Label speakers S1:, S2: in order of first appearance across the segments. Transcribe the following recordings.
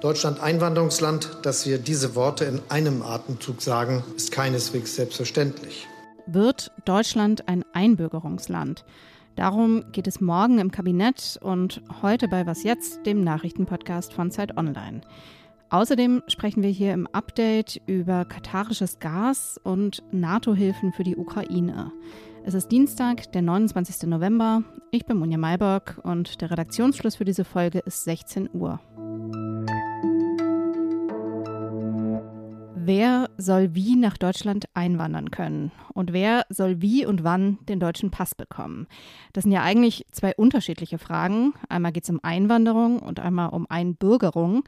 S1: Deutschland Einwanderungsland, dass wir diese Worte in einem Atemzug sagen, ist keineswegs selbstverständlich.
S2: Wird Deutschland ein Einbürgerungsland? Darum geht es morgen im Kabinett und heute bei Was jetzt, dem Nachrichtenpodcast von Zeit Online. Außerdem sprechen wir hier im Update über katarisches Gas und NATO-Hilfen für die Ukraine. Es ist Dienstag, der 29. November. Ich bin Munja Mayberg und der Redaktionsschluss für diese Folge ist 16 Uhr. Wer soll wie nach Deutschland einwandern können? Und wer soll wie und wann den deutschen Pass bekommen? Das sind ja eigentlich zwei unterschiedliche Fragen. Einmal geht es um Einwanderung und einmal um Einbürgerung.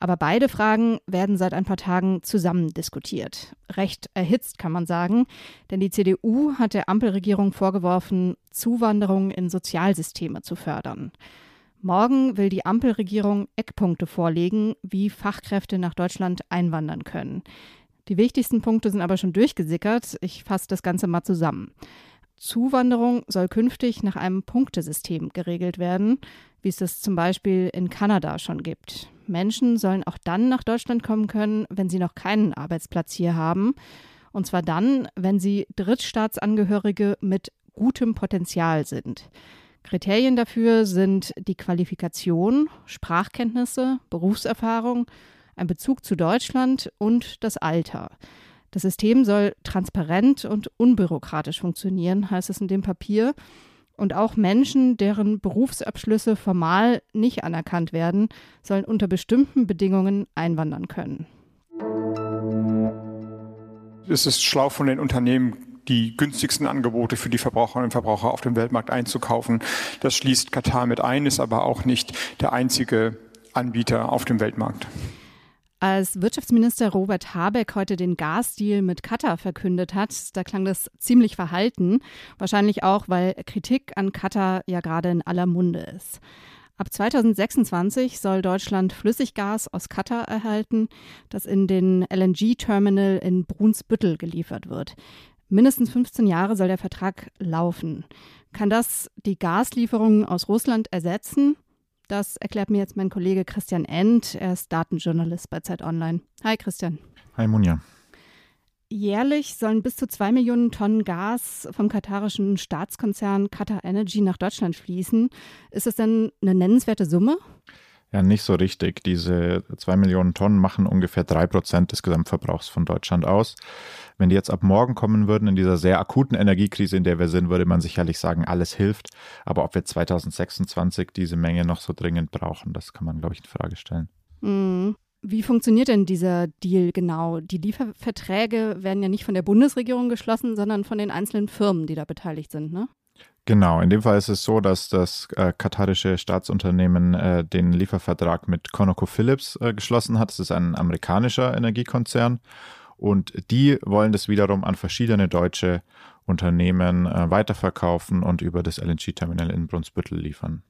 S2: Aber beide Fragen werden seit ein paar Tagen zusammen diskutiert. Recht erhitzt kann man sagen, denn die CDU hat der Ampelregierung vorgeworfen, Zuwanderung in Sozialsysteme zu fördern. Morgen will die Ampelregierung Eckpunkte vorlegen, wie Fachkräfte nach Deutschland einwandern können. Die wichtigsten Punkte sind aber schon durchgesickert. Ich fasse das Ganze mal zusammen. Zuwanderung soll künftig nach einem Punktesystem geregelt werden, wie es das zum Beispiel in Kanada schon gibt. Menschen sollen auch dann nach Deutschland kommen können, wenn sie noch keinen Arbeitsplatz hier haben. Und zwar dann, wenn sie Drittstaatsangehörige mit gutem Potenzial sind. Kriterien dafür sind die Qualifikation, Sprachkenntnisse, Berufserfahrung, ein Bezug zu Deutschland und das Alter. Das System soll transparent und unbürokratisch funktionieren, heißt es in dem Papier. Und auch Menschen, deren Berufsabschlüsse formal nicht anerkannt werden, sollen unter bestimmten Bedingungen einwandern können.
S3: Es ist schlau von den Unternehmen die günstigsten Angebote für die Verbraucherinnen und Verbraucher auf dem Weltmarkt einzukaufen. Das schließt Katar mit ein, ist aber auch nicht der einzige Anbieter auf dem Weltmarkt.
S2: Als Wirtschaftsminister Robert Habeck heute den Gasdeal mit Katar verkündet hat, da klang das ziemlich verhalten. Wahrscheinlich auch, weil Kritik an Katar ja gerade in aller Munde ist. Ab 2026 soll Deutschland Flüssiggas aus Katar erhalten, das in den LNG-Terminal in Brunsbüttel geliefert wird. Mindestens 15 Jahre soll der Vertrag laufen. Kann das die Gaslieferungen aus Russland ersetzen? Das erklärt mir jetzt mein Kollege Christian End. Er ist Datenjournalist bei Zeit Online. Hi Christian.
S4: Hi Munja.
S2: Jährlich sollen bis zu zwei Millionen Tonnen Gas vom katarischen Staatskonzern Qatar Energy nach Deutschland fließen. Ist das denn eine nennenswerte Summe?
S4: Ja, nicht so richtig. Diese zwei Millionen Tonnen machen ungefähr drei Prozent des Gesamtverbrauchs von Deutschland aus. Wenn die jetzt ab morgen kommen würden, in dieser sehr akuten Energiekrise, in der wir sind, würde man sicherlich sagen, alles hilft. Aber ob wir 2026 diese Menge noch so dringend brauchen, das kann man, glaube ich, in Frage stellen.
S2: Mhm. Wie funktioniert denn dieser Deal genau? Die Lieferverträge werden ja nicht von der Bundesregierung geschlossen, sondern von den einzelnen Firmen, die da beteiligt sind, ne?
S4: Genau, in dem Fall ist es so, dass das äh, katarische Staatsunternehmen äh, den Liefervertrag mit ConocoPhillips äh, geschlossen hat. Das ist ein amerikanischer Energiekonzern und die wollen das wiederum an verschiedene deutsche Unternehmen äh, weiterverkaufen und über das LNG-Terminal in Brunsbüttel liefern.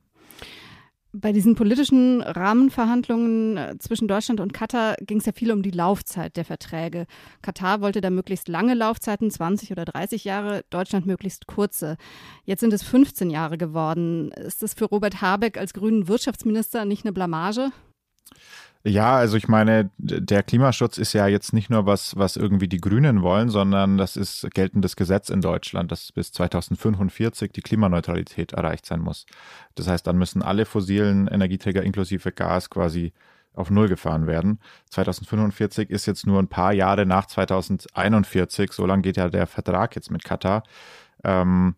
S2: Bei diesen politischen Rahmenverhandlungen äh, zwischen Deutschland und Katar ging es ja viel um die Laufzeit der Verträge. Katar wollte da möglichst lange Laufzeiten, 20 oder 30 Jahre, Deutschland möglichst kurze. Jetzt sind es 15 Jahre geworden. Ist das für Robert Habeck als grünen Wirtschaftsminister nicht eine Blamage?
S4: Ja, also ich meine, der Klimaschutz ist ja jetzt nicht nur was, was irgendwie die Grünen wollen, sondern das ist geltendes Gesetz in Deutschland, dass bis 2045 die Klimaneutralität erreicht sein muss. Das heißt, dann müssen alle fossilen Energieträger inklusive Gas quasi auf Null gefahren werden. 2045 ist jetzt nur ein paar Jahre nach 2041, so lange geht ja der Vertrag jetzt mit Katar. Ähm,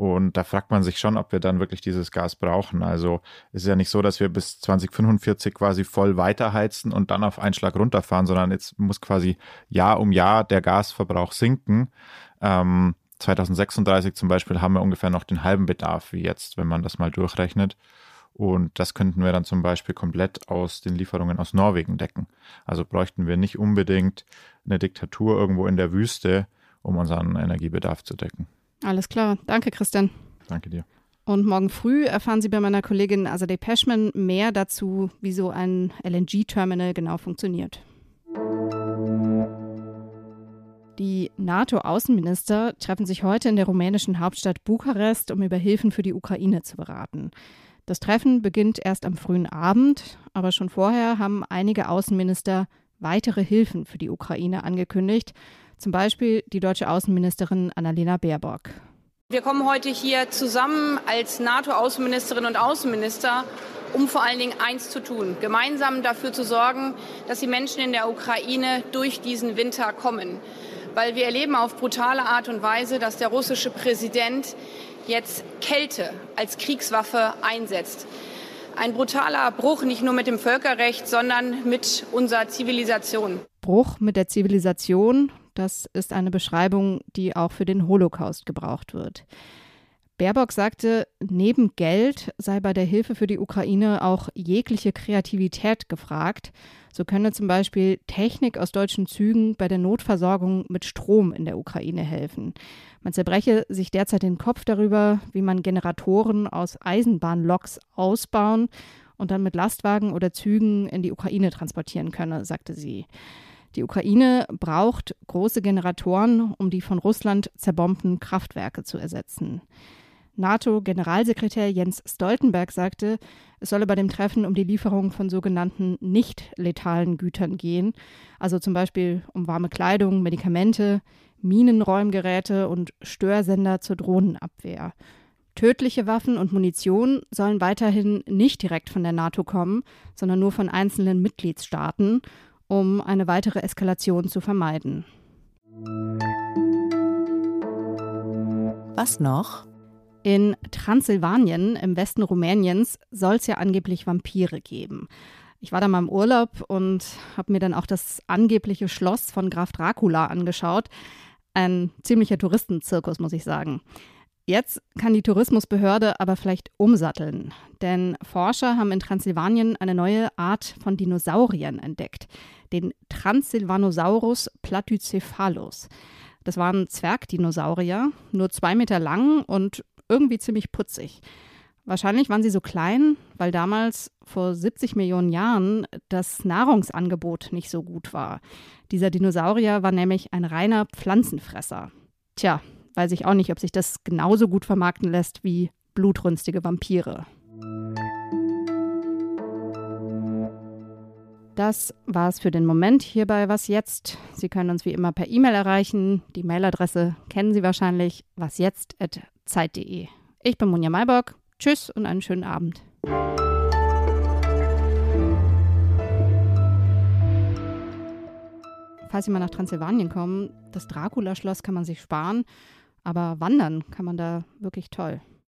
S4: und da fragt man sich schon, ob wir dann wirklich dieses Gas brauchen. Also es ist ja nicht so, dass wir bis 2045 quasi voll weiterheizen und dann auf einen Schlag runterfahren, sondern jetzt muss quasi Jahr um Jahr der Gasverbrauch sinken. Ähm, 2036 zum Beispiel haben wir ungefähr noch den halben Bedarf wie jetzt, wenn man das mal durchrechnet. Und das könnten wir dann zum Beispiel komplett aus den Lieferungen aus Norwegen decken. Also bräuchten wir nicht unbedingt eine Diktatur irgendwo in der Wüste, um unseren Energiebedarf zu decken.
S2: Alles klar. Danke, Christian.
S4: Danke dir.
S2: Und morgen früh erfahren Sie bei meiner Kollegin Azadeh Peschman mehr dazu, wie so ein LNG-Terminal genau funktioniert. Die NATO-Außenminister treffen sich heute in der rumänischen Hauptstadt Bukarest, um über Hilfen für die Ukraine zu beraten. Das Treffen beginnt erst am frühen Abend, aber schon vorher haben einige Außenminister weitere Hilfen für die Ukraine angekündigt, zum Beispiel die deutsche Außenministerin Annalena Baerbock.
S5: Wir kommen heute hier zusammen als NATO-Außenministerin und Außenminister, um vor allen Dingen eins zu tun, gemeinsam dafür zu sorgen, dass die Menschen in der Ukraine durch diesen Winter kommen weil wir erleben auf brutale Art und Weise, dass der russische Präsident jetzt Kälte als Kriegswaffe einsetzt. Ein brutaler Bruch nicht nur mit dem Völkerrecht, sondern mit unserer Zivilisation.
S2: Bruch mit der Zivilisation, das ist eine Beschreibung, die auch für den Holocaust gebraucht wird. Baerbock sagte, neben Geld sei bei der Hilfe für die Ukraine auch jegliche Kreativität gefragt. So könne zum Beispiel Technik aus deutschen Zügen bei der Notversorgung mit Strom in der Ukraine helfen. Man zerbreche sich derzeit den Kopf darüber, wie man Generatoren aus Eisenbahnloks ausbauen und dann mit Lastwagen oder Zügen in die Ukraine transportieren könne, sagte sie. Die Ukraine braucht große Generatoren, um die von Russland zerbombten Kraftwerke zu ersetzen. NATO-Generalsekretär Jens Stoltenberg sagte, es solle bei dem Treffen um die Lieferung von sogenannten nicht letalen Gütern gehen, also zum Beispiel um warme Kleidung, Medikamente, Minenräumgeräte und Störsender zur Drohnenabwehr. Tödliche Waffen und Munition sollen weiterhin nicht direkt von der NATO kommen, sondern nur von einzelnen Mitgliedstaaten, um eine weitere Eskalation zu vermeiden.
S6: Was noch?
S2: In Transsilvanien im Westen Rumäniens soll es ja angeblich Vampire geben. Ich war da mal im Urlaub und habe mir dann auch das angebliche Schloss von Graf Dracula angeschaut. Ein ziemlicher Touristenzirkus, muss ich sagen. Jetzt kann die Tourismusbehörde aber vielleicht umsatteln, denn Forscher haben in Transsilvanien eine neue Art von Dinosauriern entdeckt, den Transsilvanosaurus platycephalus. Das waren Zwergdinosaurier, nur zwei Meter lang und irgendwie ziemlich putzig. Wahrscheinlich waren sie so klein, weil damals vor 70 Millionen Jahren das Nahrungsangebot nicht so gut war. Dieser Dinosaurier war nämlich ein reiner Pflanzenfresser. Tja, weiß ich auch nicht, ob sich das genauso gut vermarkten lässt wie blutrünstige Vampire. Das war's für den Moment hier bei Was jetzt. Sie können uns wie immer per E-Mail erreichen. Die Mailadresse kennen Sie wahrscheinlich wasjetzt@zeit.de. Ich bin Monja Maybock. Tschüss und einen schönen Abend. Falls Sie mal nach Transsilvanien kommen, das Dracula-Schloss kann man sich sparen, aber wandern kann man da wirklich toll.